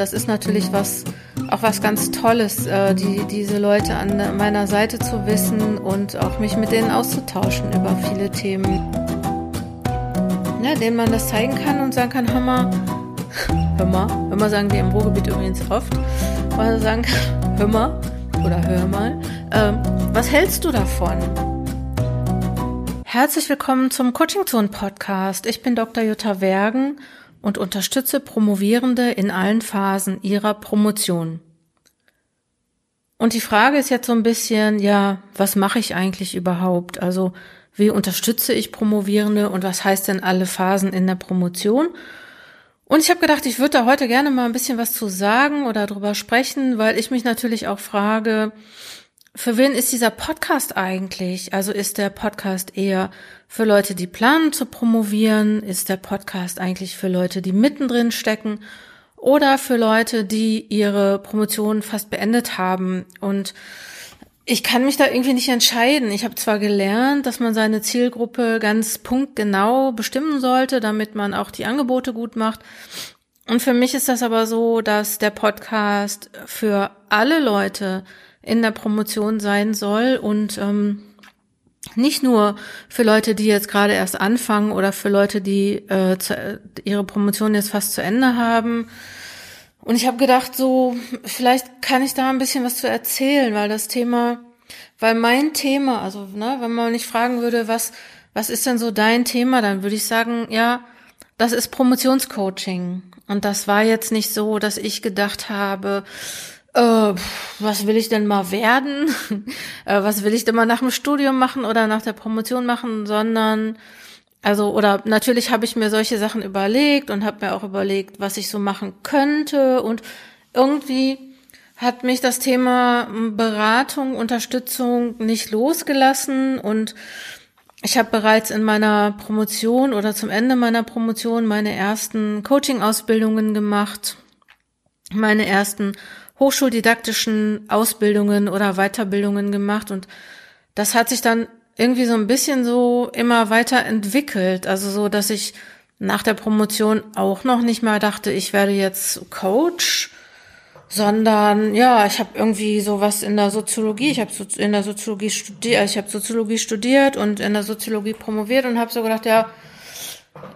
das ist natürlich was, auch was ganz Tolles, äh, die, diese Leute an meiner Seite zu wissen und auch mich mit denen auszutauschen über viele Themen. Ja, denen man das zeigen kann und sagen kann, hör mal, hör mal, hör mal sagen wir im Ruhrgebiet übrigens oft, weil sagen kann, hör mal oder hör mal, ähm, was hältst du davon? Herzlich willkommen zum Coaching Zone Podcast. Ich bin Dr. Jutta Wergen und unterstütze Promovierende in allen Phasen ihrer Promotion. Und die Frage ist jetzt so ein bisschen, ja, was mache ich eigentlich überhaupt? Also, wie unterstütze ich Promovierende und was heißt denn alle Phasen in der Promotion? Und ich habe gedacht, ich würde da heute gerne mal ein bisschen was zu sagen oder drüber sprechen, weil ich mich natürlich auch frage, für wen ist dieser Podcast eigentlich? Also ist der Podcast eher für Leute, die planen zu promovieren? Ist der Podcast eigentlich für Leute, die mittendrin stecken? Oder für Leute, die ihre Promotion fast beendet haben? Und ich kann mich da irgendwie nicht entscheiden. Ich habe zwar gelernt, dass man seine Zielgruppe ganz punktgenau bestimmen sollte, damit man auch die Angebote gut macht. Und für mich ist das aber so, dass der Podcast für alle Leute in der Promotion sein soll und ähm, nicht nur für Leute, die jetzt gerade erst anfangen oder für Leute, die äh, zu, ihre Promotion jetzt fast zu Ende haben. Und ich habe gedacht, so vielleicht kann ich da ein bisschen was zu erzählen, weil das Thema, weil mein Thema, also ne, wenn man nicht fragen würde, was was ist denn so dein Thema, dann würde ich sagen, ja, das ist Promotionscoaching. Und das war jetzt nicht so, dass ich gedacht habe, äh, was will ich denn mal werden? äh, was will ich denn mal nach dem Studium machen oder nach der Promotion machen, sondern also oder natürlich habe ich mir solche Sachen überlegt und habe mir auch überlegt, was ich so machen könnte. Und irgendwie hat mich das Thema Beratung, Unterstützung nicht losgelassen. Und ich habe bereits in meiner Promotion oder zum Ende meiner Promotion meine ersten Coaching-Ausbildungen gemacht, meine ersten hochschuldidaktischen Ausbildungen oder Weiterbildungen gemacht und das hat sich dann irgendwie so ein bisschen so immer weiter entwickelt. Also so, dass ich nach der Promotion auch noch nicht mal dachte, ich werde jetzt Coach, sondern ja, ich habe irgendwie sowas in der Soziologie, ich habe in der Soziologie studiert, ich habe Soziologie studiert und in der Soziologie promoviert und habe so gedacht, ja,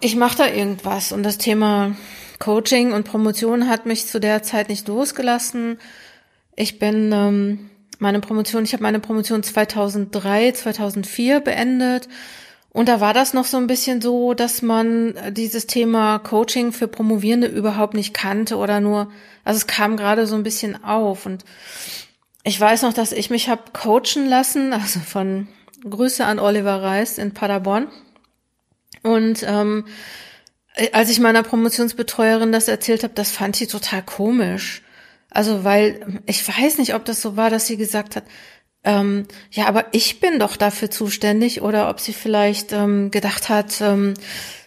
ich mache da irgendwas und das Thema Coaching und Promotion hat mich zu der Zeit nicht losgelassen. Ich bin ähm, meine Promotion, ich habe meine Promotion 2003, 2004 beendet. Und da war das noch so ein bisschen so, dass man dieses Thema Coaching für Promovierende überhaupt nicht kannte oder nur, also es kam gerade so ein bisschen auf. Und ich weiß noch, dass ich mich habe coachen lassen, also von Grüße an Oliver Reis in Paderborn. Und ähm, äh, als ich meiner Promotionsbetreuerin das erzählt habe, das fand sie total komisch. Also weil ich weiß nicht, ob das so war, dass sie gesagt hat, ähm, ja, aber ich bin doch dafür zuständig oder ob sie vielleicht ähm, gedacht hat, ähm,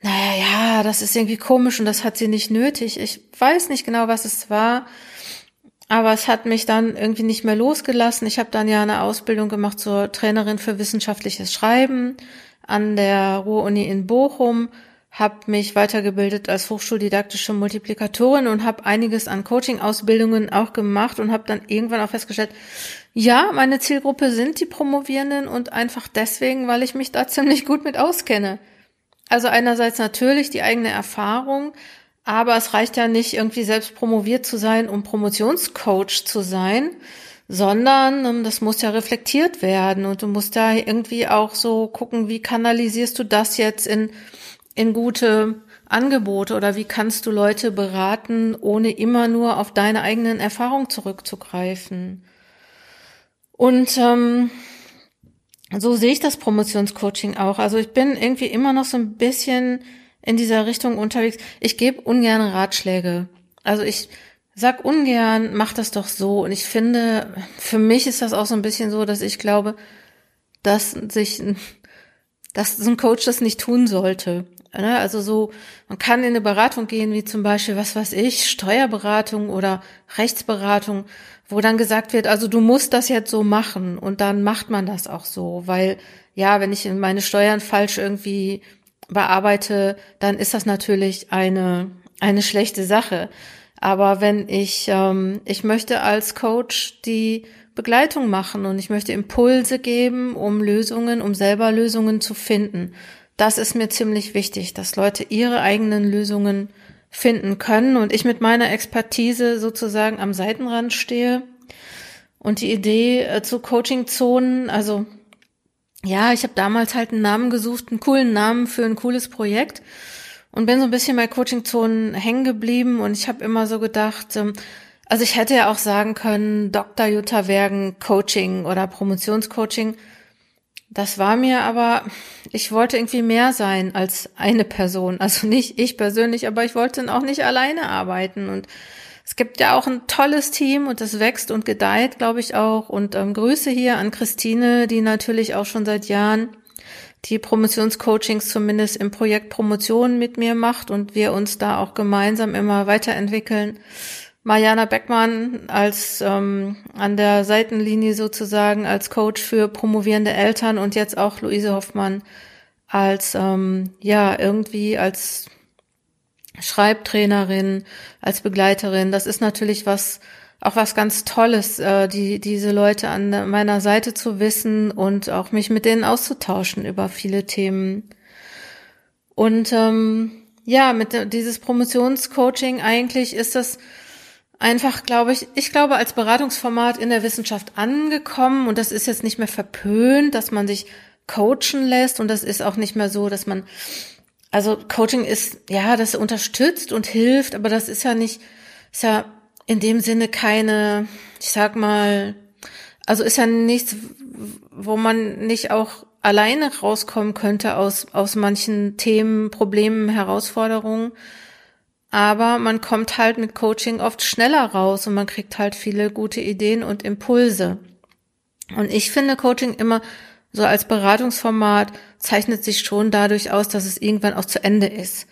naja, ja, das ist irgendwie komisch und das hat sie nicht nötig. Ich weiß nicht genau, was es war, aber es hat mich dann irgendwie nicht mehr losgelassen. Ich habe dann ja eine Ausbildung gemacht zur Trainerin für wissenschaftliches Schreiben an der Ruhr-Uni in Bochum habe mich weitergebildet als hochschuldidaktische Multiplikatorin und habe einiges an Coaching-Ausbildungen auch gemacht und habe dann irgendwann auch festgestellt, ja, meine Zielgruppe sind die Promovierenden und einfach deswegen, weil ich mich da ziemlich gut mit auskenne. Also einerseits natürlich die eigene Erfahrung, aber es reicht ja nicht irgendwie selbst promoviert zu sein, um Promotionscoach zu sein, sondern um, das muss ja reflektiert werden und du musst da irgendwie auch so gucken, wie kanalisierst du das jetzt in in gute Angebote oder wie kannst du Leute beraten, ohne immer nur auf deine eigenen Erfahrungen zurückzugreifen? Und ähm, so sehe ich das Promotionscoaching auch. Also ich bin irgendwie immer noch so ein bisschen in dieser Richtung unterwegs. Ich gebe ungern Ratschläge. Also ich sag ungern, mach das doch so. Und ich finde, für mich ist das auch so ein bisschen so, dass ich glaube, dass sich, dass so ein Coach das nicht tun sollte. Ne? Also so, man kann in eine Beratung gehen, wie zum Beispiel, was weiß ich, Steuerberatung oder Rechtsberatung, wo dann gesagt wird, also du musst das jetzt so machen und dann macht man das auch so, weil ja, wenn ich meine Steuern falsch irgendwie bearbeite, dann ist das natürlich eine, eine schlechte Sache. Aber wenn ich, ähm, ich möchte als Coach die Begleitung machen und ich möchte Impulse geben, um Lösungen, um selber Lösungen zu finden. Das ist mir ziemlich wichtig, dass Leute ihre eigenen Lösungen finden können und ich mit meiner Expertise sozusagen am Seitenrand stehe. Und die Idee äh, zu Coaching-Zonen, also ja, ich habe damals halt einen Namen gesucht, einen coolen Namen für ein cooles Projekt und bin so ein bisschen bei Coaching-Zonen hängen geblieben und ich habe immer so gedacht, ähm, also ich hätte ja auch sagen können, Dr. Jutta Wergen Coaching oder Promotionscoaching. Das war mir aber, ich wollte irgendwie mehr sein als eine Person. Also nicht ich persönlich, aber ich wollte dann auch nicht alleine arbeiten. Und es gibt ja auch ein tolles Team und das wächst und gedeiht, glaube ich auch. Und ähm, Grüße hier an Christine, die natürlich auch schon seit Jahren die Promotionscoachings zumindest im Projekt Promotion mit mir macht und wir uns da auch gemeinsam immer weiterentwickeln. Mariana Beckmann als ähm, an der Seitenlinie sozusagen als Coach für promovierende Eltern und jetzt auch Luise Hoffmann als ähm, ja irgendwie als Schreibtrainerin, als Begleiterin. Das ist natürlich was auch was ganz Tolles, äh, die diese Leute an meiner Seite zu wissen und auch mich mit denen auszutauschen über viele Themen. Und ähm, ja, mit dieses Promotionscoaching eigentlich ist das einfach, glaube ich, ich glaube, als Beratungsformat in der Wissenschaft angekommen. Und das ist jetzt nicht mehr verpönt, dass man sich coachen lässt. Und das ist auch nicht mehr so, dass man, also Coaching ist, ja, das unterstützt und hilft, aber das ist ja nicht, ist ja in dem Sinne keine, ich sag mal, also ist ja nichts, wo man nicht auch alleine rauskommen könnte aus, aus manchen Themen, Problemen, Herausforderungen. Aber man kommt halt mit Coaching oft schneller raus und man kriegt halt viele gute Ideen und Impulse. Und ich finde Coaching immer so als Beratungsformat zeichnet sich schon dadurch aus, dass es irgendwann auch zu Ende ist.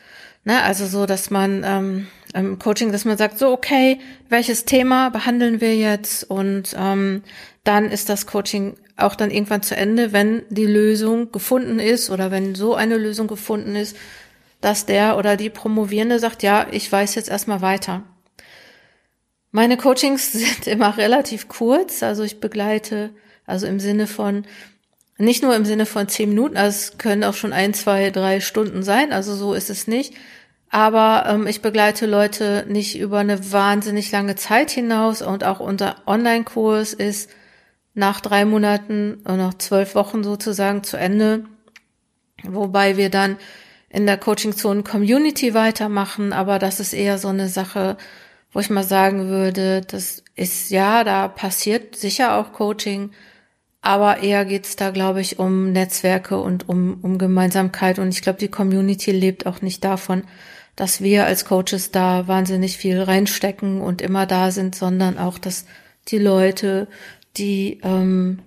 Ne? Also so, dass man ähm, im Coaching, dass man sagt, so okay, welches Thema behandeln wir jetzt? Und ähm, dann ist das Coaching auch dann irgendwann zu Ende, wenn die Lösung gefunden ist oder wenn so eine Lösung gefunden ist, dass der oder die Promovierende sagt, ja, ich weiß jetzt erstmal weiter. Meine Coachings sind immer relativ kurz, also ich begleite, also im Sinne von, nicht nur im Sinne von zehn Minuten, also es können auch schon ein, zwei, drei Stunden sein, also so ist es nicht. Aber ähm, ich begleite Leute nicht über eine wahnsinnig lange Zeit hinaus und auch unser Online-Kurs ist nach drei Monaten nach zwölf Wochen sozusagen zu Ende, wobei wir dann in der Coaching-Zone Community weitermachen, aber das ist eher so eine Sache, wo ich mal sagen würde, das ist ja, da passiert sicher auch Coaching, aber eher geht's da, glaube ich, um Netzwerke und um, um Gemeinsamkeit. Und ich glaube, die Community lebt auch nicht davon, dass wir als Coaches da wahnsinnig viel reinstecken und immer da sind, sondern auch, dass die Leute, die ähm,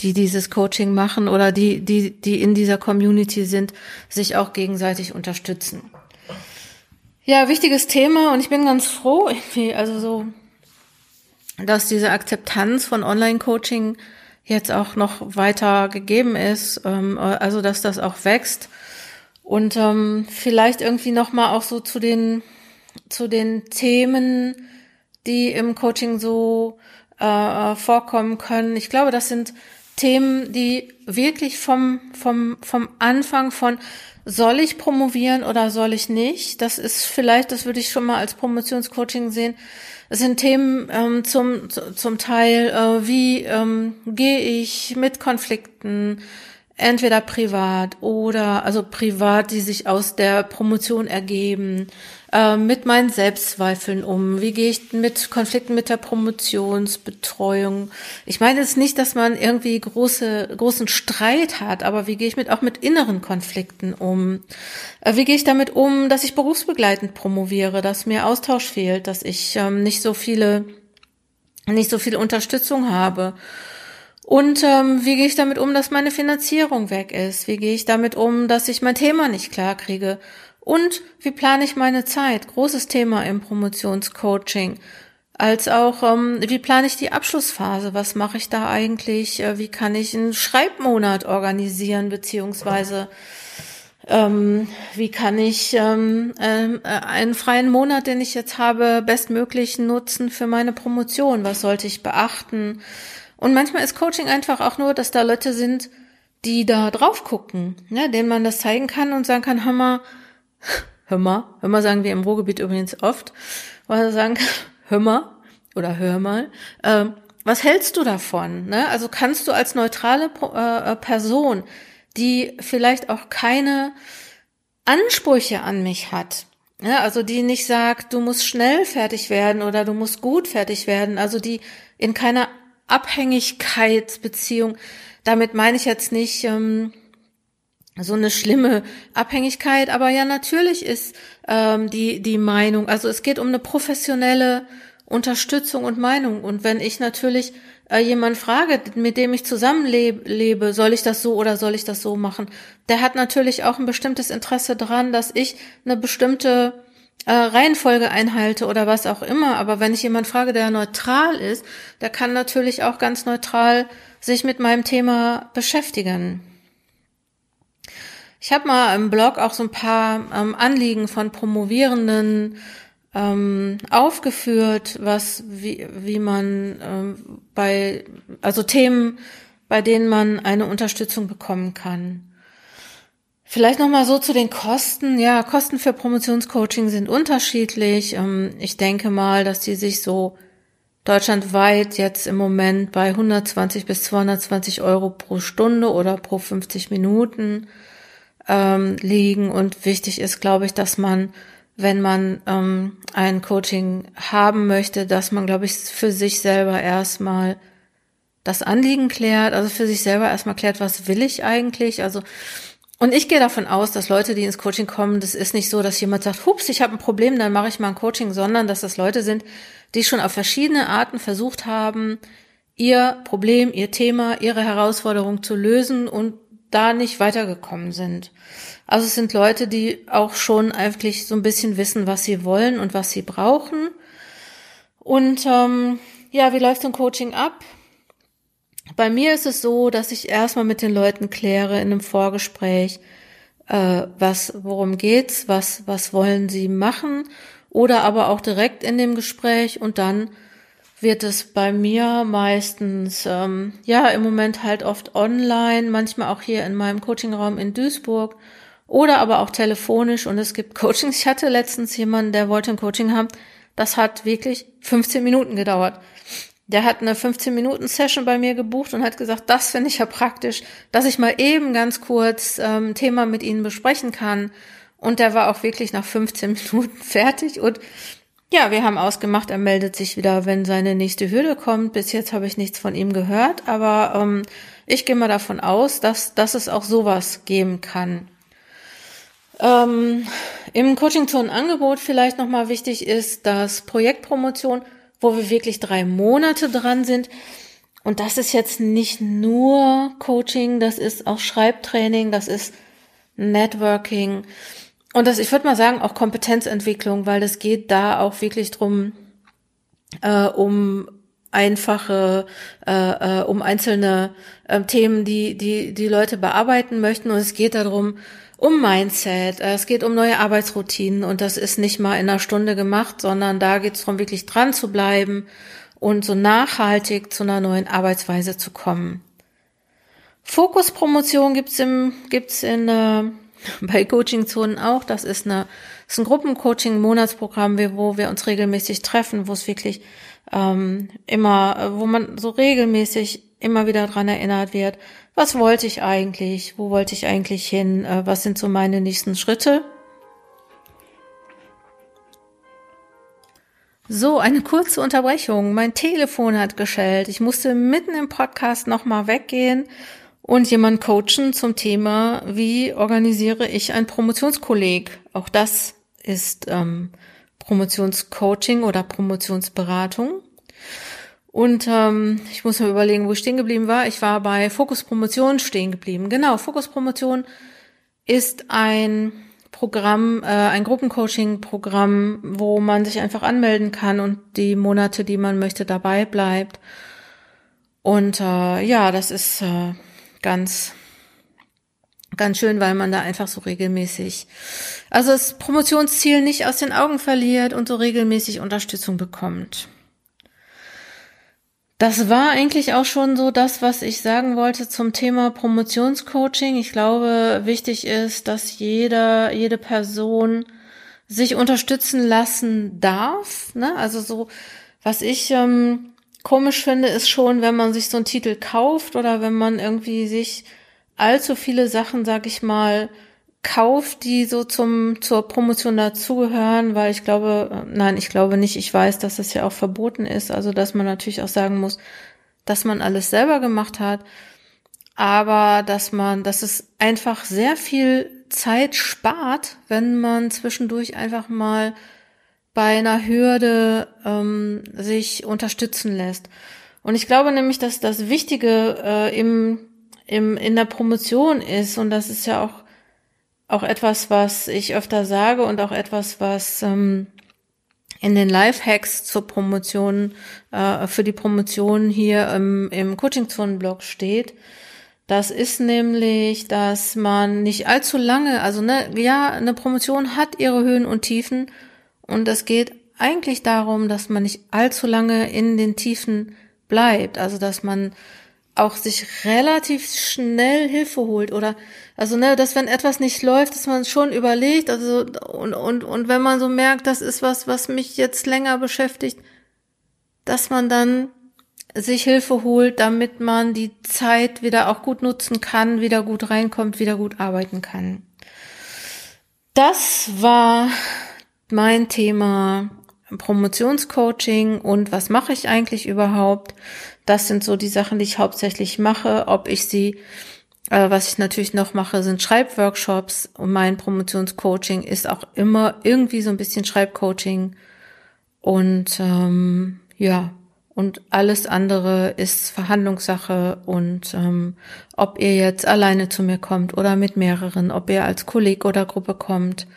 die dieses Coaching machen oder die, die, die in dieser Community sind, sich auch gegenseitig unterstützen. Ja, wichtiges Thema und ich bin ganz froh, irgendwie, also so, dass diese Akzeptanz von Online-Coaching jetzt auch noch weiter gegeben ist, ähm, also dass das auch wächst und ähm, vielleicht irgendwie noch mal auch so zu den zu den Themen, die im Coaching so äh, vorkommen können. Ich glaube, das sind Themen, die wirklich vom, vom, vom Anfang von soll ich promovieren oder soll ich nicht? Das ist vielleicht, das würde ich schon mal als Promotionscoaching sehen. Es sind Themen ähm, zum, zum Teil, äh, wie ähm, gehe ich mit Konflikten, entweder privat oder also privat, die sich aus der Promotion ergeben, äh, mit meinen Selbstzweifeln um, wie gehe ich mit Konflikten mit der Promotionsbetreuung. Ich meine jetzt nicht, dass man irgendwie große großen Streit hat, aber wie gehe ich mit auch mit inneren Konflikten um? Äh, wie gehe ich damit um, dass ich berufsbegleitend promoviere, dass mir Austausch fehlt, dass ich ähm, nicht so viele nicht so viel Unterstützung habe? Und ähm, wie gehe ich damit um, dass meine Finanzierung weg ist? Wie gehe ich damit um, dass ich mein Thema nicht klar kriege? Und wie plane ich meine Zeit? Großes Thema im Promotionscoaching. Als auch, ähm, wie plane ich die Abschlussphase? Was mache ich da eigentlich? Äh, wie kann ich einen Schreibmonat organisieren, beziehungsweise ähm, wie kann ich ähm, äh, einen freien Monat, den ich jetzt habe, bestmöglich nutzen für meine Promotion? Was sollte ich beachten? Und manchmal ist Coaching einfach auch nur, dass da Leute sind, die da drauf gucken, ne, denen man das zeigen kann und sagen kann, hör mal, hör mal, hör mal sagen wir im Ruhrgebiet übrigens oft, weil sagen, hör mal oder hör mal, äh, was hältst du davon? Ne? Also kannst du als neutrale äh, äh, Person die vielleicht auch keine Ansprüche an mich hat. Ja, also die nicht sagt, du musst schnell fertig werden oder du musst gut fertig werden, also die in keiner Abhängigkeitsbeziehung, damit meine ich jetzt nicht ähm, so eine schlimme Abhängigkeit, aber ja natürlich ist ähm, die die Meinung, also es geht um eine professionelle Unterstützung und Meinung. Und wenn ich natürlich äh, jemand frage, mit dem ich zusammenlebe, soll ich das so oder soll ich das so machen, der hat natürlich auch ein bestimmtes Interesse daran, dass ich eine bestimmte äh, Reihenfolge einhalte oder was auch immer. Aber wenn ich jemand frage, der neutral ist, der kann natürlich auch ganz neutral sich mit meinem Thema beschäftigen. Ich habe mal im Blog auch so ein paar ähm, Anliegen von Promovierenden ähm, aufgeführt, was wie, wie man ähm, bei also Themen, bei denen man eine Unterstützung bekommen kann. Vielleicht noch mal so zu den Kosten. Ja, Kosten für Promotionscoaching sind unterschiedlich. Ähm, ich denke mal, dass die sich so deutschlandweit jetzt im Moment bei 120 bis 220 Euro pro Stunde oder pro 50 Minuten ähm, liegen. Und wichtig ist, glaube ich, dass man wenn man ähm, ein Coaching haben möchte, dass man, glaube ich, für sich selber erstmal das Anliegen klärt, also für sich selber erstmal klärt, was will ich eigentlich? Also und ich gehe davon aus, dass Leute, die ins Coaching kommen, das ist nicht so, dass jemand sagt, hups, ich habe ein Problem, dann mache ich mal ein Coaching, sondern dass das Leute sind, die schon auf verschiedene Arten versucht haben, ihr Problem, ihr Thema, ihre Herausforderung zu lösen und da nicht weitergekommen sind. Also es sind Leute, die auch schon eigentlich so ein bisschen wissen, was sie wollen und was sie brauchen. Und ähm, ja, wie läuft ein Coaching ab? Bei mir ist es so, dass ich erstmal mit den Leuten kläre in einem Vorgespräch, äh, was, worum geht's, was, was wollen sie machen, oder aber auch direkt in dem Gespräch und dann wird es bei mir meistens, ähm, ja, im Moment halt oft online, manchmal auch hier in meinem Coachingraum in Duisburg oder aber auch telefonisch und es gibt Coachings. Ich hatte letztens jemanden, der wollte ein Coaching haben. Das hat wirklich 15 Minuten gedauert. Der hat eine 15 Minuten Session bei mir gebucht und hat gesagt, das finde ich ja praktisch, dass ich mal eben ganz kurz ähm, Thema mit Ihnen besprechen kann. Und der war auch wirklich nach 15 Minuten fertig und ja, wir haben ausgemacht, er meldet sich wieder, wenn seine nächste Hürde kommt. Bis jetzt habe ich nichts von ihm gehört, aber ähm, ich gehe mal davon aus, dass, dass es auch sowas geben kann. Ähm, Im Coaching Zone Angebot vielleicht nochmal wichtig ist, dass Projektpromotion, wo wir wirklich drei Monate dran sind. Und das ist jetzt nicht nur Coaching, das ist auch Schreibtraining, das ist Networking. Und das, ich würde mal sagen, auch Kompetenzentwicklung, weil es geht da auch wirklich drum, äh, um einfache, äh, äh, um einzelne äh, Themen, die, die die Leute bearbeiten möchten. Und es geht darum, um Mindset, äh, es geht um neue Arbeitsroutinen und das ist nicht mal in einer Stunde gemacht, sondern da geht es darum, wirklich dran zu bleiben und so nachhaltig zu einer neuen Arbeitsweise zu kommen. Fokuspromotion gibt's im gibt's in äh, bei Coaching-Zonen auch. Das ist eine ist ein Gruppencoaching-Monatsprogramm, wo wir uns regelmäßig treffen, wo es wirklich ähm, immer, wo man so regelmäßig immer wieder dran erinnert wird, was wollte ich eigentlich, wo wollte ich eigentlich hin, äh, was sind so meine nächsten Schritte. So, eine kurze Unterbrechung. Mein Telefon hat geschellt. Ich musste mitten im Podcast nochmal weggehen und jemand coachen zum Thema, wie organisiere ich ein Promotionskolleg. Auch das ist ähm, Promotionscoaching oder Promotionsberatung. Und ähm, ich muss mir überlegen, wo ich stehen geblieben war. Ich war bei Fokus Promotion stehen geblieben. Genau, Fokus Promotion ist ein Programm, äh, ein Gruppencoaching-Programm, wo man sich einfach anmelden kann und die Monate, die man möchte, dabei bleibt. Und äh, ja, das ist äh, ganz ganz schön, weil man da einfach so regelmäßig, also das Promotionsziel nicht aus den Augen verliert und so regelmäßig Unterstützung bekommt. Das war eigentlich auch schon so das, was ich sagen wollte zum Thema Promotionscoaching. Ich glaube, wichtig ist, dass jeder, jede Person sich unterstützen lassen darf. Ne? Also so, was ich ähm, komisch finde, ist schon, wenn man sich so einen Titel kauft oder wenn man irgendwie sich allzu viele Sachen, sag ich mal, kauft, die so zum zur Promotion dazugehören, weil ich glaube, äh, nein, ich glaube nicht, ich weiß, dass das ja auch verboten ist, also dass man natürlich auch sagen muss, dass man alles selber gemacht hat, aber dass man, dass es einfach sehr viel Zeit spart, wenn man zwischendurch einfach mal bei einer Hürde ähm, sich unterstützen lässt. Und ich glaube nämlich, dass das Wichtige äh, im, im, in der Promotion ist, und das ist ja auch, auch etwas, was ich öfter sage und auch etwas, was ähm, in den Lifehacks zur Promotion, äh, für die Promotion hier im, im Coaching-Zonen-Blog steht. Das ist nämlich, dass man nicht allzu lange, also ne, ja, eine Promotion hat ihre Höhen und Tiefen und es geht eigentlich darum, dass man nicht allzu lange in den Tiefen bleibt. Also dass man auch sich relativ schnell Hilfe holt oder also ne, dass wenn etwas nicht läuft, dass man schon überlegt, also und und und wenn man so merkt, das ist was, was mich jetzt länger beschäftigt, dass man dann sich Hilfe holt, damit man die Zeit wieder auch gut nutzen kann, wieder gut reinkommt, wieder gut arbeiten kann. Das war mein Thema Promotionscoaching und was mache ich eigentlich überhaupt? Das sind so die Sachen, die ich hauptsächlich mache. Ob ich sie, äh, was ich natürlich noch mache, sind Schreibworkshops und mein Promotionscoaching ist auch immer irgendwie so ein bisschen Schreibcoaching und ähm, ja, und alles andere ist Verhandlungssache und ähm, ob ihr jetzt alleine zu mir kommt oder mit mehreren, ob ihr als Kolleg oder Gruppe kommt,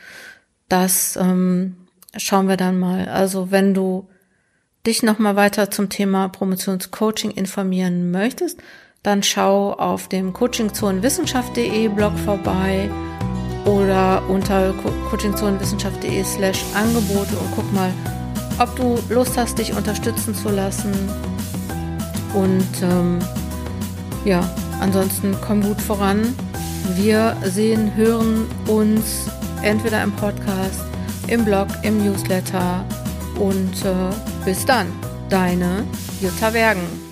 das ähm, schauen wir dann mal. Also wenn du dich nochmal weiter zum Thema Promotionscoaching informieren möchtest, dann schau auf dem coachingzonenwissenschaft.de Blog vorbei oder unter coachingzonenwissenschaft.de slash Angebote und guck mal, ob du Lust hast, dich unterstützen zu lassen. Und ähm, ja, ansonsten komm gut voran. Wir sehen, hören uns entweder im Podcast, im Blog, im Newsletter und äh, bis dann, deine Jutta Wergen.